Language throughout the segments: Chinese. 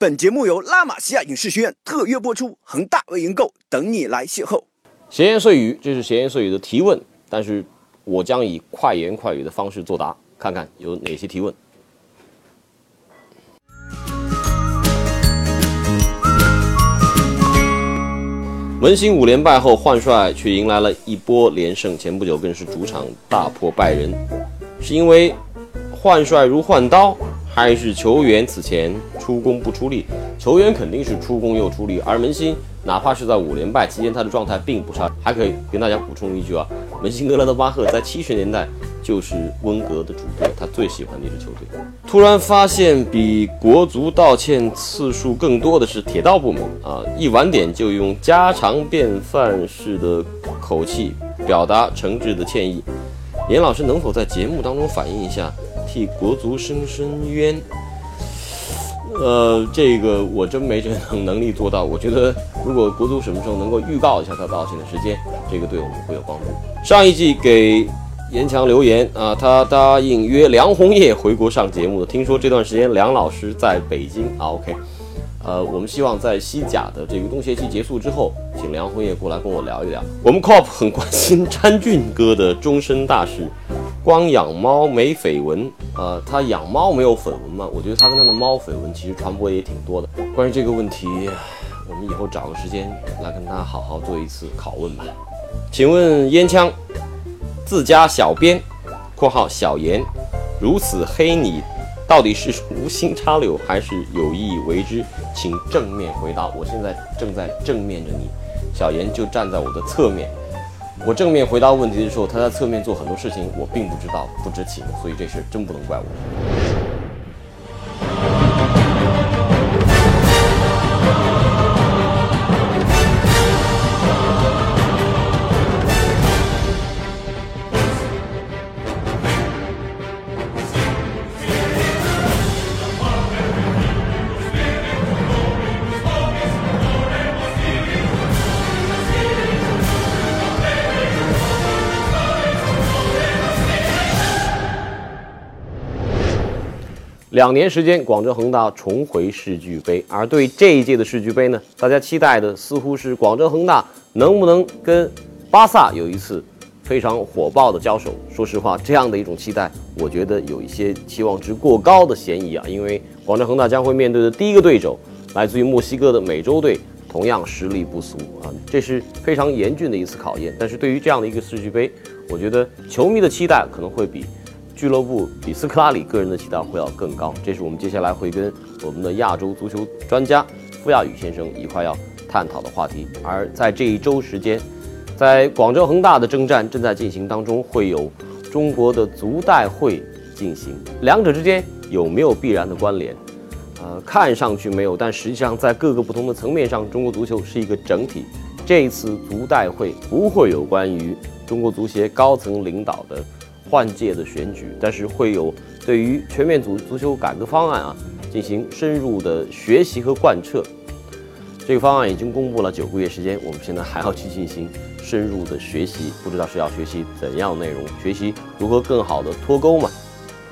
本节目由拉玛西亚影视学院特约播出，恒大微盈购等你来邂逅。闲言碎语，这是闲言碎语的提问，但是我将以快言快语的方式作答，看看有哪些提问。门兴五连败后换帅，却迎来了一波连胜。前不久更是主场大破拜仁，是因为换帅如换刀，还是球员此前出工不出力？球员肯定是出工又出力，而门兴哪怕是在五连败期间，他的状态并不差。还可以跟大家补充一句啊，门兴格拉德巴赫在七十年代就是温格的主队，他最喜欢的一支球队。突然发现，比国足道歉次数更多的是铁道部门啊！一晚点就用家常便饭式的口气表达诚挚的歉意。严老师能否在节目当中反映一下，替国足伸伸冤？呃，这个我真没这能能力做到。我觉得，如果国足什么时候能够预告一下他道歉的时间，这个对我们会有帮助。上一季给。严强留言啊，他答应约梁红叶回国上节目的。听说这段时间梁老师在北京啊。OK，呃，我们希望在西甲的这个冬歇期结束之后，请梁红叶过来跟我聊一聊。我们 COP 很关心 詹俊哥的终身大事，光养猫没绯闻，呃，他养猫没有绯闻吗？我觉得他跟他的猫绯闻其实传播也挺多的。关于这个问题，我们以后找个时间来跟他好好做一次拷问吧。请问烟枪？自家小编（括号小严）如此黑你，到底是无心插柳还是有意为之？请正面回答。我现在正在正面着你，小严就站在我的侧面。我正面回答问题的时候，他在侧面做很多事情，我并不知道，不知情，所以这事真不能怪我。两年时间，广州恒大重回世俱杯。而对这一届的世俱杯呢，大家期待的似乎是广州恒大能不能跟巴萨有一次非常火爆的交手。说实话，这样的一种期待，我觉得有一些期望值过高的嫌疑啊。因为广州恒大将会面对的第一个对手，来自于墨西哥的美洲队，同样实力不俗啊，这是非常严峻的一次考验。但是对于这样的一个世俱杯，我觉得球迷的期待可能会比。俱乐部比斯科拉里个人的期待会要更高，这是我们接下来会跟我们的亚洲足球专家傅亚宇先生一块要探讨的话题。而在这一周时间，在广州恒大的征战正在进行当中，会有中国的足代会进行，两者之间有没有必然的关联？呃，看上去没有，但实际上在各个不同的层面上，中国足球是一个整体。这一次足代会不会有关于中国足协高层领导的？换届的选举，但是会有对于全面足足球改革方案啊进行深入的学习和贯彻。这个方案已经公布了九个月时间，我们现在还要去进行深入的学习，不知道是要学习怎样内容，学习如何更好的脱钩嘛？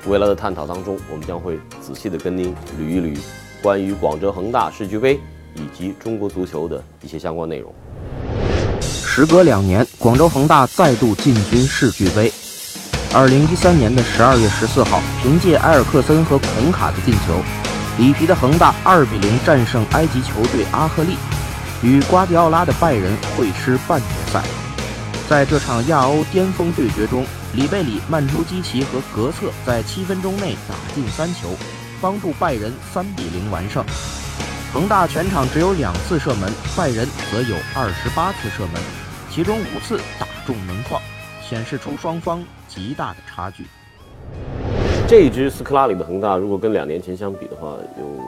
未来的探讨当中，我们将会仔细的跟您捋一捋关于广州恒大世俱杯以及中国足球的一些相关内容。时隔两年，广州恒大再度进军世俱杯。二零一三年的十二月十四号，凭借埃尔克森和孔卡的进球，里皮的恒大二比零战胜埃及球队阿赫利，与瓜迪奥拉的拜仁会师半决赛。在这场亚欧巅峰对决中，里贝里、曼朱基奇和格策在七分钟内打进三球，帮助拜仁三比零完胜。恒大全场只有两次射门，拜仁则有二十八次射门，其中五次打中门框。显示出双方极大的差距。这一支斯科拉里的恒大，如果跟两年前相比的话，有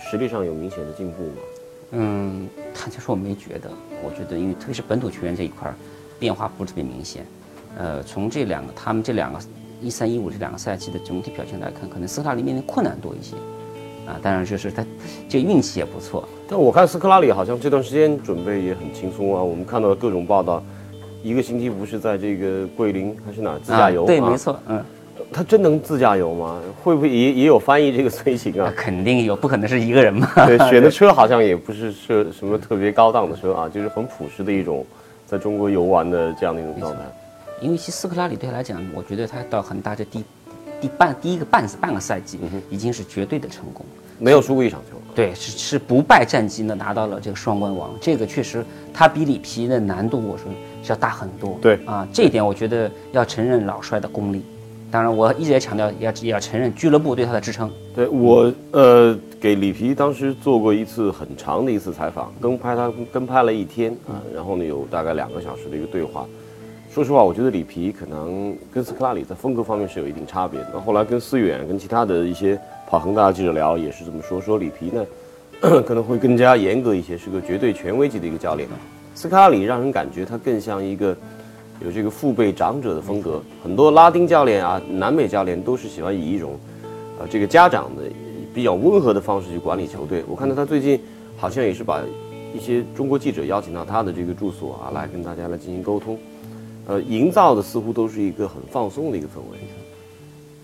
实力上有明显的进步吗？嗯，坦白说我没觉得。我觉得，因为特别是本土球员这一块儿，变化不是特别明显。呃，从这两个他们这两个一三一五这两个赛季的整体表现来看，可能斯科拉里面临困难多一些。啊，当然就是他这运气也不错。但我看斯科拉里好像这段时间准备也很轻松啊。我们看到了各种报道。一个星期不是在这个桂林还是哪自驾游？对，没错，嗯。他真能自驾游吗？会不会也也有翻译这个随行啊？肯定有，不可能是一个人嘛。对，选的车好像也不是是什么特别高档的车啊，就是很朴实的一种在中国游玩的这样的一种状态。因为其实斯科拉里对他来讲，我觉得他到恒大这第第半第一个半半个赛季，已经是绝对的成功。没有输过一场球。对，是是不败战绩呢，拿到了这个双冠王，这个确实他比里皮的难度，我说是要大很多。对啊，这一点我觉得要承认老帅的功力。当然，我一直也强调，也要也要承认俱乐部对他的支撑。对我呃给里皮当时做过一次很长的一次采访，跟拍他跟拍了一天啊，然后呢有大概两个小时的一个对话。说实话，我觉得里皮可能跟斯科拉里在风格方面是有一定差别的。那后来跟思远、跟其他的一些跑恒大的记者聊，也是这么说，说里皮呢 可能会更加严格一些，是个绝对权威级的一个教练。斯卡里让人感觉他更像一个有这个父辈长者的风格。很多拉丁教练啊、南美教练都是喜欢以一种呃这个家长的比较温和的方式去管理球队。我看到他最近好像也是把一些中国记者邀请到他的这个住所啊，来跟大家来进行沟通。呃，营造的似乎都是一个很放松的一个氛围。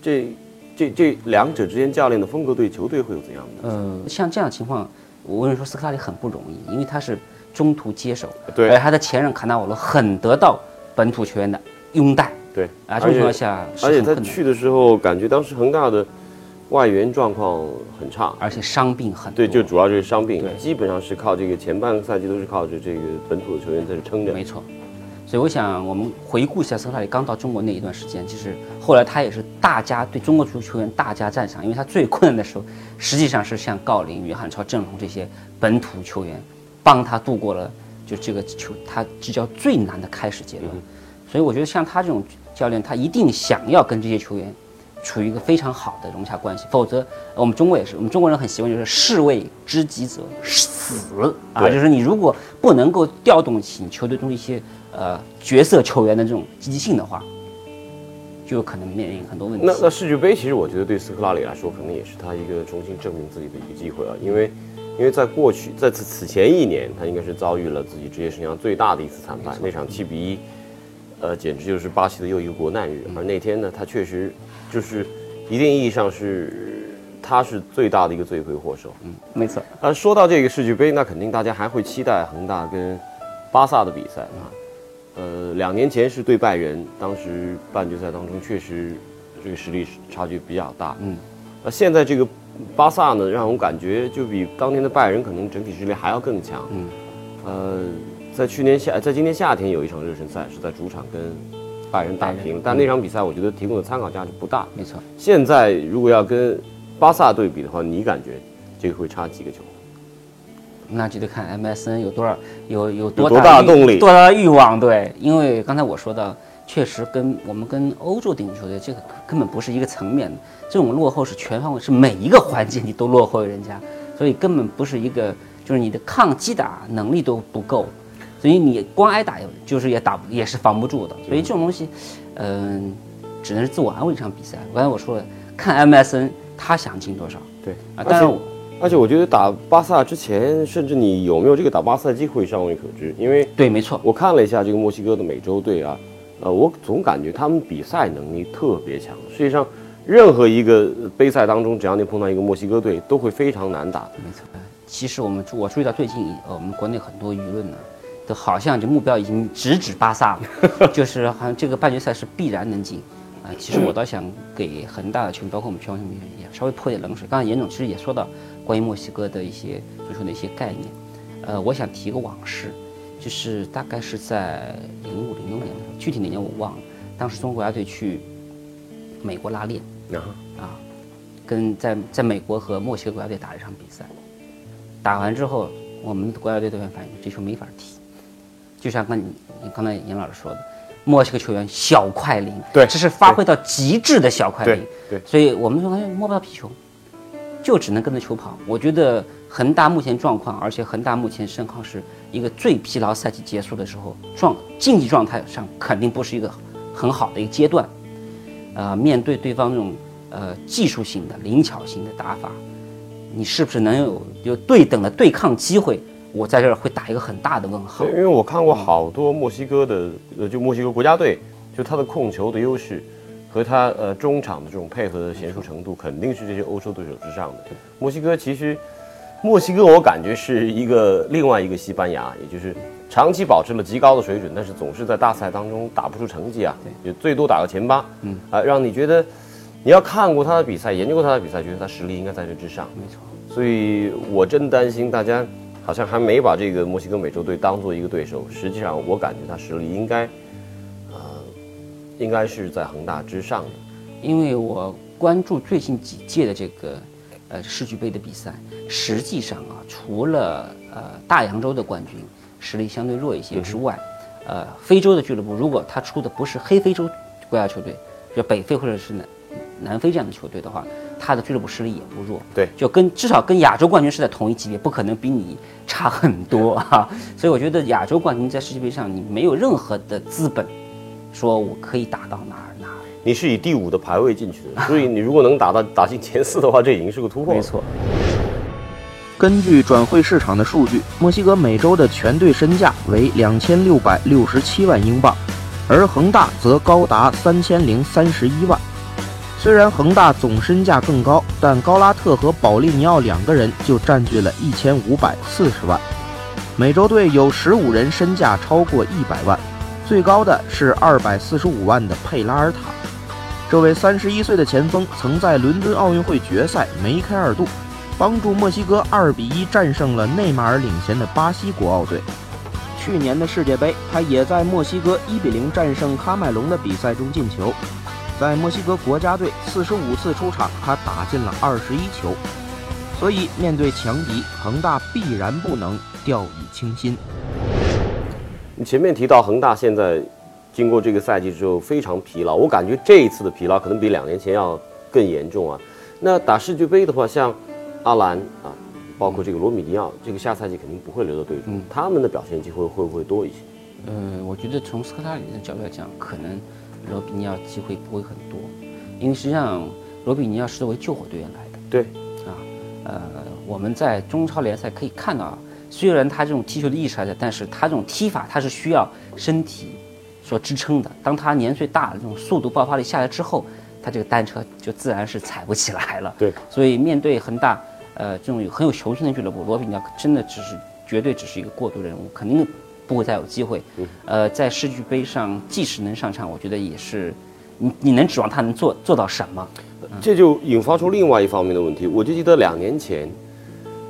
这、这、这两者之间，教练的风格对球队会有怎样的？呃，像这样的情况，我跟你说，斯科拉里很不容易，因为他是中途接手，对而他的前任卡纳瓦罗很得到本土球员的拥戴对，啊，这种情况下是而且他去的时候，感觉当时恒大的外援状况很差。而且伤病很多。对，就主要就是伤病对，基本上是靠这个前半个赛季都是靠着这个本土的球员在这撑着。没错。所以我想，我们回顾一下斯科拉里刚到中国那一段时间，其实后来他也是大家对中国足球员大加赞赏，因为他最困难的时候，实际上是像郜林、于汉超、郑龙这些本土球员帮他度过了就这个球他执教最难的开始阶段。所以我觉得像他这种教练，他一定想要跟这些球员处于一个非常好的融洽关系，否则我们中国也是，我们中国人很习惯就是士为知己者死啊，就是你如果不能够调动起你球队中一些呃角色球员的这种积极性的话，就有可能面临很多问题。那那世俱杯其实我觉得对斯科拉里来说，可能也是他一个重新证明自己的一个机会啊，因为因为在过去在此此前一年，他应该是遭遇了自己职业生涯最大的一次惨败，那场七比一，呃，简直就是巴西的又一个国难日。而那天呢，他确实就是一定意义上是他是最大的一个罪魁祸首。嗯，没错，啊，说到这个世俱杯，那肯定大家还会期待恒大跟巴萨的比赛啊。呃，两年前是对拜仁，当时半决赛当中确实这个实力差距比较大。嗯，那现在这个巴萨呢，让我感觉就比当年的拜仁可能整体实力还要更强。嗯，呃，在去年夏，在今年夏天有一场热身赛是在主场跟拜仁打平，但那场比赛我觉得提供的参考价值不大。没错。现在如果要跟巴萨对比的话，你感觉这个会差几个球？那就得看 MSN 有多少有有有多多大的动力多大的欲望。对，因为刚才我说到，确实跟我们跟欧洲顶级球队这个根本不是一个层面的，这种落后是全方位，是每一个环节你都落后于人家，所以根本不是一个，就是你的抗击打能力都不够，所以你光挨打就是也打也是防不住的，所以这种东西，嗯、只能是自我安慰一场比赛。刚才我说了，看 MSN 他想进多少对啊，当然。而且我觉得打巴萨之前，甚至你有没有这个打巴萨的机会尚未可知，因为对，没错，我看了一下这个墨西哥的美洲队啊，呃，我总感觉他们比赛能力特别强。实际上，任何一个杯赛当中，只要你碰到一个墨西哥队，都会非常难打。没错，其实我们注我注意到最近，呃，我们国内很多舆论呢，都好像就目标已经直指巴萨了，就是好像这个半决赛是必然能进。啊、其实我倒想给恒大的球迷，包括我们全国球迷也稍微泼点冷水。刚才严总其实也说到关于墨西哥的一些足球的一些概念，呃，我想提个往事，就是大概是在零五零六年的具体哪年我忘了，当时中国国家队去美国拉练，啊，啊，跟在在美国和墨西哥国家队打了一场比赛，打完之后，我们的国家队队员反映这球没法踢，就像刚你你刚才严老师说的，墨西哥球员小快灵，对这是发挥到极致的小快灵，对对。所以我们就感觉摸不到皮球，就只能跟着球跑。我觉得恒大目前状况，而且恒大目前申号是一个最疲劳赛季结束的时候，状竞技状态上肯定不是一个很好的一个阶段。呃，面对对方这种呃技术性的、灵巧性的打法，你是不是能有有对等的对抗机会？我在这儿会打一个很大的问号，。因为我看过好多墨西哥的，呃，就墨西哥国家队，就他的控球的优势和他呃中场的这种配合的娴熟程度，肯定是这些欧洲对手之上的。墨西哥其实，墨西哥我感觉是一个另外一个西班牙，也就是长期保持了极高的水准，但是总是在大赛当中打不出成绩啊，也最多打个前八，嗯啊，让你觉得你要看过他的比赛，研究过他的比赛，觉得他实力应该在这之上。没错。所以我真担心大家好像还没把这个墨西哥美洲队当做一个对手。实际上，我感觉他实力应该，呃，应该是在恒大之上的。因为我关注最近几届的这个呃世俱杯的比赛，实际上啊，除了呃大洋洲的冠军实力相对弱一些之外，呃，非洲的俱乐部如果他出的不是黑非洲国家球队，就北非或者是南南非这样的球队的话。他的俱乐部实力也不弱，对，就跟至少跟亚洲冠军是在同一级别，不可能比你差很多啊。所以我觉得亚洲冠军在世界杯上你没有任何的资本，说我可以打到哪儿哪儿。你是以第五的排位进去的，所以你如果能打到打进前四的话，这已经是个突破。没错。根据转会市场的数据，墨西哥每周的全队身价为两千六百六十七万英镑，而恒大则高达三千零三十一万。虽然恒大总身价更高，但高拉特和保利尼奥两个人就占据了一千五百四十万。美洲队有十五人身价超过一百万，最高的是二百四十五万的佩拉尔塔。这位三十一岁的前锋曾在伦敦奥运会决赛梅开二度，帮助墨西哥二比一战胜了内马尔领衔的巴西国奥队。去年的世界杯，他也在墨西哥一比零战胜喀麦隆的比赛中进球。在墨西哥国家队四十五次出场，他打进了二十一球，所以面对强敌，恒大必然不能掉以轻心。你前面提到恒大现在经过这个赛季之后非常疲劳，我感觉这一次的疲劳可能比两年前要更严重啊。那打世俱杯的话，像阿兰啊，包括这个罗米尼奥，这个下赛季肯定不会留到队中，他们的表现机会会不会多一些？嗯，我觉得从斯科拉里的角度来讲，可能。罗比尼奥机会不会很多，因为实际上罗比尼奥是作为救火队员来的。对，啊，呃，我们在中超联赛可以看到，虽然他这种踢球的意识还在，但是他这种踢法他是需要身体所支撑的。当他年岁大了，这种速度爆发力下来之后，他这个单车就自然是踩不起来了。对，所以面对恒大，呃，这种有很有雄心的俱乐部，罗比尼奥真的只是绝对只是一个过渡人物，肯定。不会再有机会，呃，在世俱杯上，即使能上场，我觉得也是，你你能指望他能做做到什么？这就引发出另外一方面的问题。我就记得两年前，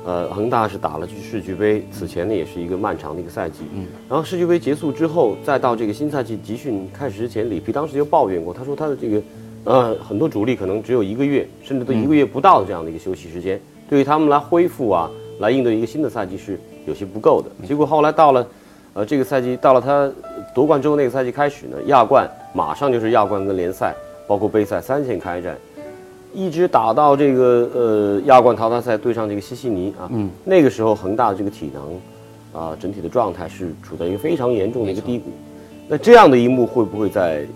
呃，恒大是打了去世俱杯，此前呢也是一个漫长的一个赛季。嗯，然后世俱杯结束之后，再到这个新赛季集训开始之前，里皮当时就抱怨过，他说他的这个，呃，很多主力可能只有一个月，甚至都一个月不到的这样的一个休息时间，对于他们来恢复啊，来应对一个新的赛季是有些不够的。结果后来到了。呃，这个赛季到了他夺冠之后，那个赛季开始呢，亚冠马上就是亚冠跟联赛，包括杯赛三线开战，一直打到这个呃亚冠淘汰赛对上这个西西尼啊，嗯，那个时候恒大的这个体能啊，整体的状态是处在一个非常严重的一个低谷。那这样的一幕会不会在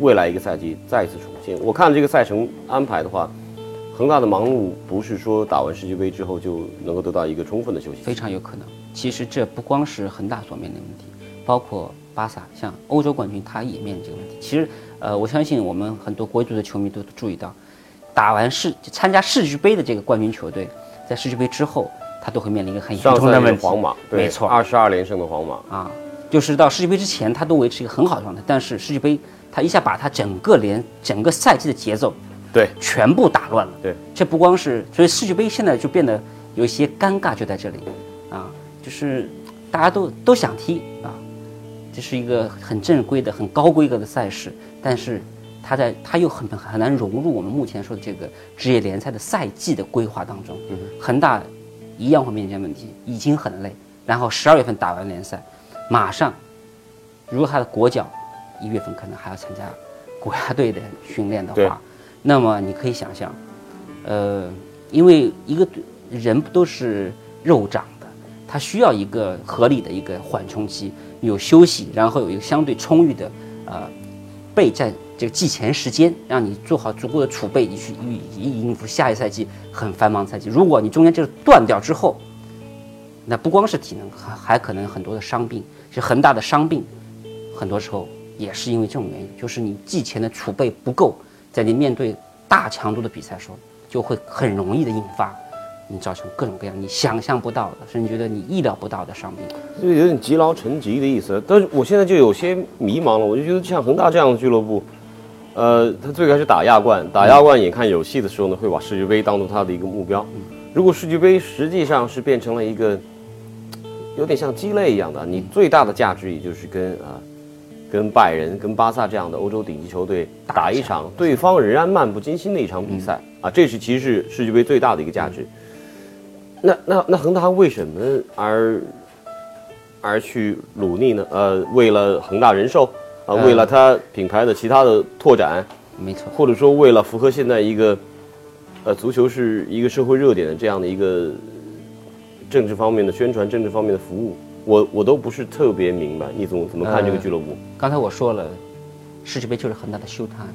未来一个赛季再一次重现？我看这个赛程安排的话，恒大的忙碌不是说打完世界杯之后就能够得到一个充分的休息，非常有可能。其实这不光是恒大所面临的问题，包括巴萨，像欧洲冠军他也面临这个问题。其实，呃，我相信我们很多国足的球迷都注意到，打完世参加世俱杯的这个冠军球队，在世俱杯之后，他都会面临一个很严重的问题。皇马，没错，二十二连胜的皇马啊，就是到世俱杯之前，他都维持一个很好的状态，但是世俱杯他一下把他整个连整个赛季的节奏，对，全部打乱了。对，这不光是，所以世俱杯现在就变得有一些尴尬，就在这里，啊。就是大家都都想踢啊，这是一个很正规的、很高规格的赛事，但是它在他又很很难融入我们目前说的这个职业联赛的赛季的规划当中。恒大一样会面临问题，已经很累，然后十二月份打完联赛，马上如果他的国脚一月份可能还要参加国家队的训练的话，那么你可以想象，呃，因为一个人不都是肉长的。他需要一个合理的一个缓冲期，有休息，然后有一个相对充裕的呃备战这个季前时间，让你做好足够的储备，你去以应付下一赛季很繁忙赛季。如果你中间这个断掉之后，那不光是体能，还还可能很多的伤病。其实恒大的伤病，很多时候也是因为这种原因，就是你季前的储备不够，在你面对大强度的比赛时候，就会很容易的引发你造成各种各样你想象不到的，甚至觉得你意料不到的伤病。就有点积劳成疾的意思。但是我现在就有些迷茫了，我就觉得像恒大这样的俱乐部，呃，他最开始打亚冠，打亚冠眼看有戏的时候呢，会把世俱杯当做他的一个目标。如果世俱杯实际上是变成了一个有点像鸡肋一样的，你最大的价值也就是跟啊、跟拜仁、跟巴萨这样的欧洲顶级球队打一场对方仍然漫不经心的一场比赛、啊，这是其实是世俱杯最大的一个价值。那那那恒大为什么而而去努力呢？呃，为了恒大人寿啊、呃为了它品牌的其他的拓展，没错，或者说为了符合现在一个呃足球是一个社会热点的这样的一个政治方面的宣传、政治方面的服务，我我都不是特别明白。你总怎么看这个呃俱乐部？刚才我说了，世界杯就是恒大的秀谈，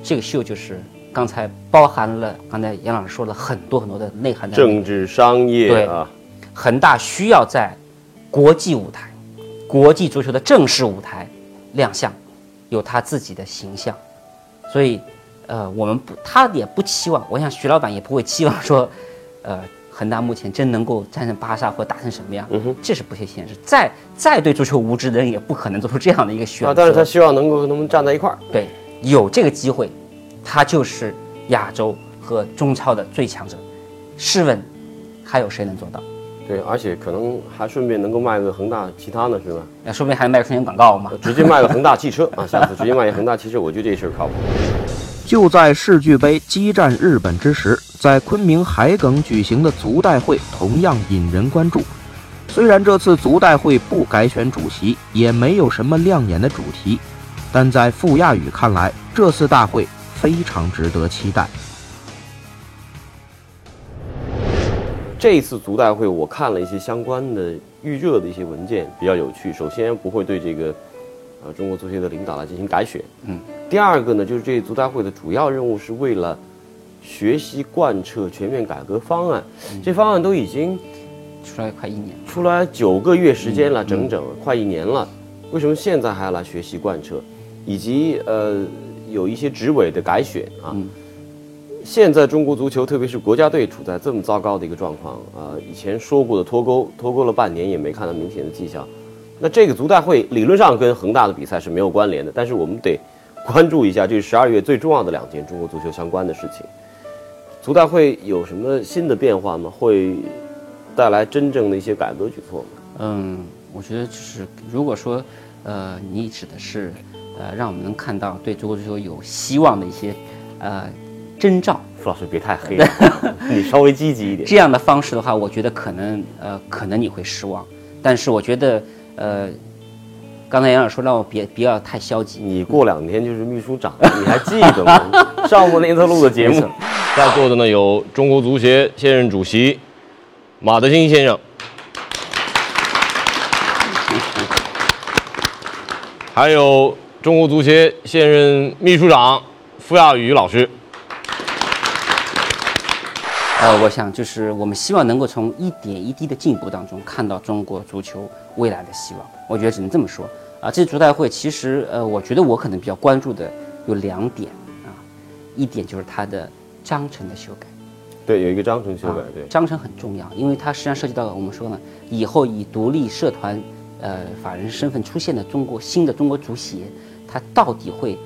这个秀就是刚才包含了刚才杨老师说了很多很多的内涵的。政治、商业对啊，恒大需要在国际舞台、国际足球的正式舞台亮相，有他自己的形象。所以，呃，我们不，他也不期望，我想徐老板也不会期望说，呃，恒大目前真能够战胜巴萨或打成什么样，嗯这是不切现实。再再对足球无知的人也不可能做出这样的一个选择。啊，但是他希望能够跟他们站在一块儿。对，有这个机会，他就是亚洲和中超的最强者。试问，还有谁能做到？对，而且可能还顺便能够卖个恒大其他呢，是吧？那说不定还能卖个春节广告嘛。直接卖个恒大汽车啊，下次直接卖个恒大汽车，我觉得这事儿靠谱。就在世俱杯激战日本之时，在昆明海埂举行的足代会同样引人关注。虽然这次足代会不改选主席，也没有什么亮眼的主题，但在傅亚宇看来，这次大会非常值得期待。这一次足代会，我看了一些相关的预热的一些文件，比较有趣。首先不会对这个呃中国足协的领导来进行改选，嗯。第二个呢，就是这足代会的主要任务是为了学习贯彻全面改革方案。这方案都已经出来快一年，出来九个月时间了，整整快一年了，为什么现在还要来学习贯彻？以及呃有一些执委的改选啊。现在中国足球，特别是国家队，处在这么糟糕的一个状况啊、以前说过的脱钩，脱钩了半年也没看到明显的迹象。那这个足代会理论上跟恒大的比赛是没有关联的，但是我们得关注一下，这十二月最重要的两件中国足球相关的事情。足代会有什么新的变化吗？会带来真正的一些改革举措吗？嗯，我觉得就是如果说，呃，你指的是，呃，让我们能看到对中国足球有希望的一些，呃，征兆，傅老师别太黑了，你稍微积极一点。这样的方式的话，我觉得可能，呃，可能你会失望。但是我觉得，呃，刚才杨老师说让我别不要太消极，你过两天就是秘书长，你还记得吗？上过那次录的节目。在座的呢有中国足协现任主席马德兴先生，还有中国足协现任秘书长傅亚宇老师。呃，我想就是我们希望能够从一点一滴的进步当中看到中国足球未来的希望。我觉得只能这么说啊。这次足代会其实呃，我觉得我可能比较关注的有两点啊，一点就是它的章程的修改。对，有一个章程修改啊，对。章程很重要，因为它实际上涉及到我们说呢，以后以独立社团呃法人身份出现的中国新的中国足协，它到底会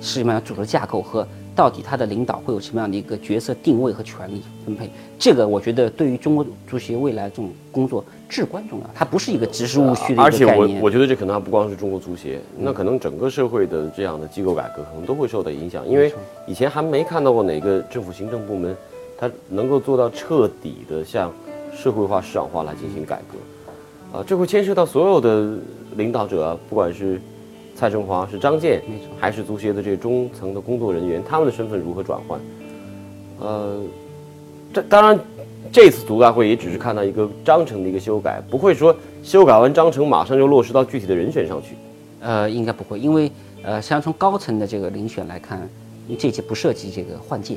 是什么样的组织架构和到底他的领导会有什么样的一个角色定位和权力分配？这个我觉得对于中国足协未来这种工作至关重要，它不是一个直事务虚的而且一个概念。我我觉得这可能还不光是中国足协，那可能整个社会的这样的机构改革可能都会受到影响，因为以前还没看到过哪个政府行政部门，它能够做到彻底的向社会化、市场化来进行改革，啊，这会牵涉到所有的领导者啊，不管是蔡振华、是张健没错，还是足协的这中层的工作人员，他们的身份如何转换？呃，这当然，这次足代会也只是看到一个章程的一个修改，不会说修改完章程马上就落实到具体的人选上去。呃，应该不会，因为呃，实际上从高层的这个遴选来看，这届不涉及这个换届，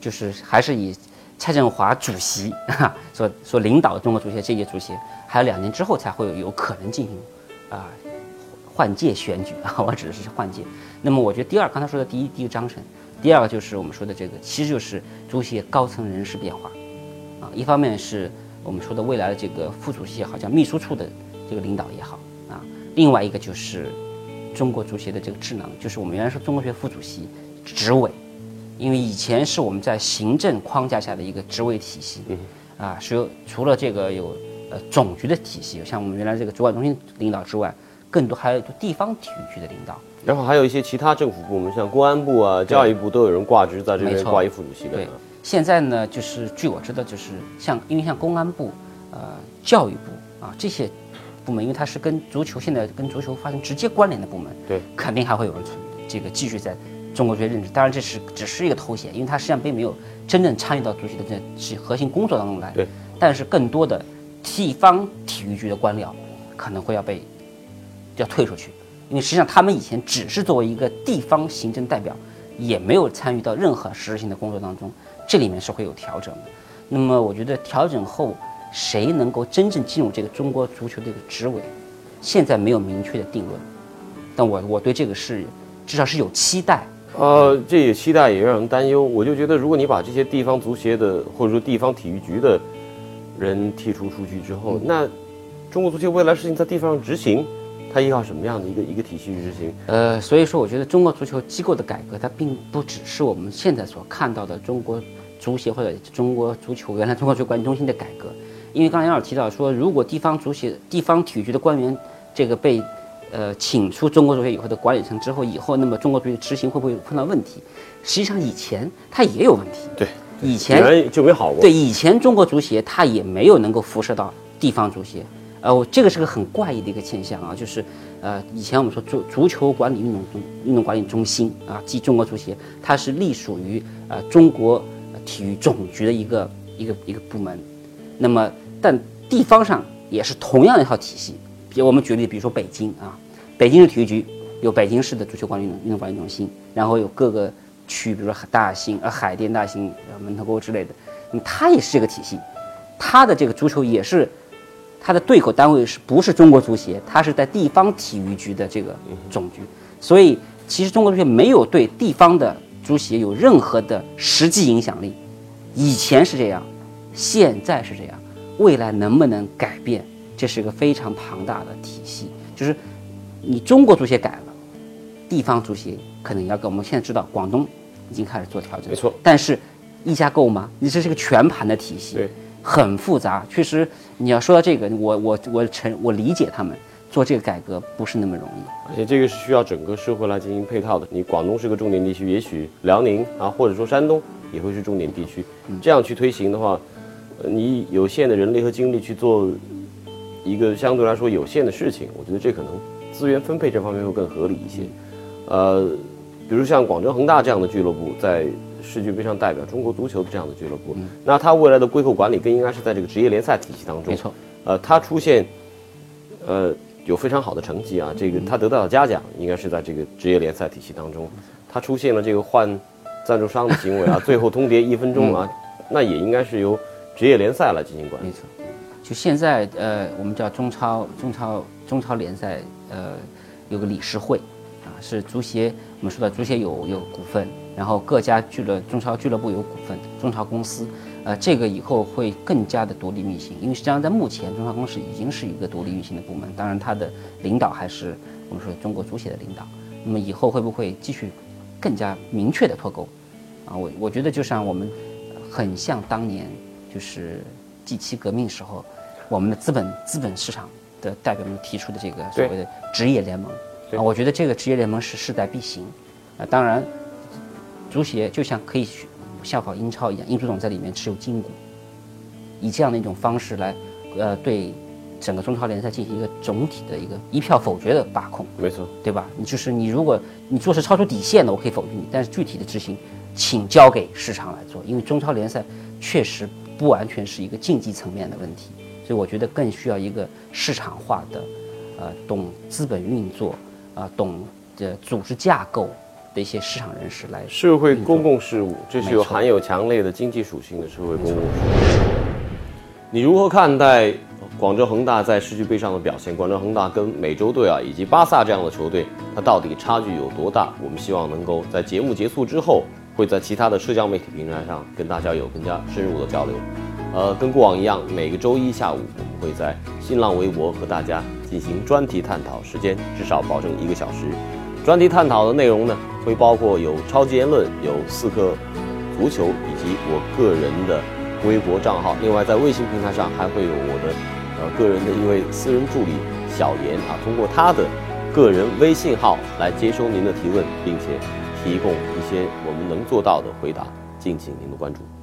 就是还是以蔡振华主席哈所所领导的中国足协这届足协，还有两年之后才会有有可能进行啊、换届选举啊，我指的是换届。那么我觉得第二，刚才说的第一，第一个章程，第二个就是我们说的这个，其实就是足协高层人事变化啊。一方面是我们说的未来的这个副主席也好，像秘书处的这个领导也好啊。另外一个就是中国足协的这个智囊，就是我们原来说中国足协副主席、执委，因为以前是我们在行政框架下的一个职位体系，啊，是有除了这个有呃总局的体系，像我们原来这个主管中心领导之外，更多还有地方体育局的领导。然后还有一些其他政府部门，像公安部啊、教育部都有人挂职在这边挂一副主席的对。，现在呢，就是据我知道，就是像因为像公安部、呃教育部啊这些部门，因为它是跟足球现在跟足球发生直接关联的部门，对，肯定还会有人存这个继续在中国足协任职。当然这是只是一个头衔，因为他实际上并没有真正参与到足协的这这核心工作当中来。对，但是更多的地方体育局的官僚可能会要被要退出去，因为实际上他们以前只是作为一个地方行政代表，也没有参与到任何实质性的工作当中，这里面是会有调整的。那么我觉得调整后，谁能够真正进入这个中国足球这个职位，现在没有明确的定论，但我我对这个是至少是有期待。呃，这也期待也让人担忧。我就觉得，如果你把这些地方足协的或者说地方体育局的人剔除出去之后，那中国足球未来事情在地方上执行，它依靠什么样的一个一个体系去执行？呃，所以说我觉得中国足球机构的改革，它并不只是我们现在所看到的中国足协或者中国足球原来中国足球管理中心的改革，因为刚才杨老师提到说，如果地方足协、地方体育局的官员这个被呃请出中国足协以后的管理层之后，以后那么中国足球执行会不会碰到问题？实际上以前它也有问题，对，以前就没好过。对，以前中国足协它也没有能够辐射到地方足协，呃，我这个是个很怪异的一个现象啊，就是呃，以前我们说足足球管理运动中运动管理中心啊，即中国足协，它是隶属于呃中国体育总局的一个一个一个部门，那么但地方上也是同样一套体系，比我们举例，比如说北京啊，北京市体育局有北京市的足球管理运动运动管理中心，然后有各个区，比如说大兴、呃海淀、大兴、呃门头沟之类的，那么它也是这个体系，它的这个足球也是它的对口单位是不是中国足协？它是在地方体育局的这个总局，所以其实中国足协没有对地方的足协有任何的实际影响力。以前是这样，现在是这样，未来能不能改变？这是一个非常庞大的体系，就是你中国足协改了，地方足协可能要跟我们现在知道，广东已经开始做调整，没错。但是一家够吗？你这是个全盘的体系，对，很复杂。确实，你要说到这个，我我我承我理解他们做这个改革不是那么容易。而且这个是需要整个社会来进行配套的。你广东是个重点地区，也许辽宁啊，或者说山东也会是重点地区。这样去推行的话，呃你有限的人力和精力去做一个相对来说有限的事情，我觉得这可能资源分配这方面会更合理一些。呃，比如像广州恒大这样的俱乐部，在世俱杯上代表中国足球的这样的俱乐部，那它未来的归后管理更应该是在这个职业联赛体系当中。没错，呃，它出现，呃，有非常好的成绩啊，这个他得到的嘉奖应该是在这个职业联赛体系当中，他出现了这个换赞助商的行为啊，最后通牒一分钟啊，那也应该是由职业联赛来进行管理。没。错，就现在呃，我们叫中超中超中超联赛呃有个理事会啊，是足协我们说的足协有有股份，然后各家俱乐中超俱乐部有股份，中超公司。呃，这个以后会更加的独立运行，因为实际上在目前中超公司已经是一个独立运行的部门，当然它的领导还是我们说中国足协的领导。那么以后会不会继续更加明确的脱钩？啊，我我觉得就像我们很像当年就是 G 七革命时候，我们的资本资本市场的代表们提出的这个所谓的职业联盟对啊，我觉得这个职业联盟是势在必行啊。当然，足协就像可以学效仿英超一样，英足总在里面持有金股，以这样的一种方式来呃对整个中超联赛进行一个总体的一个一票否决的把控。没错，对吧？你就是你，如果你做事超出底线的，我可以否决你，但是具体的执行，请交给市场来做，因为中超联赛确实不完全是一个竞技层面的问题，所以我觉得更需要一个市场化的，呃，懂资本运作，啊、懂的组织架构的一些市场人士来。社会公共事务，这是有含有强烈的经济属性的社会公共事务。你如何看待广州恒大在世俱杯上的表现？广州恒大跟美洲队啊以及巴萨这样的球队，它到底差距有多大？我们希望能够在节目结束之后，会在其他的社交媒体平台上跟大家有更加深入的交流。呃，跟过往一样，每个周一下午我们会在新浪微博和大家进行专题探讨，时间至少保证一个小时。专题探讨的内容呢，会包括有超级言论、有四颗足球以及我个人的微博账号。另外，在微信平台上还会有我的呃个人的一位私人助理小严啊，通过他的个人微信号来接收您的提问，并且提供一些我们能做到的回答。敬请您的关注。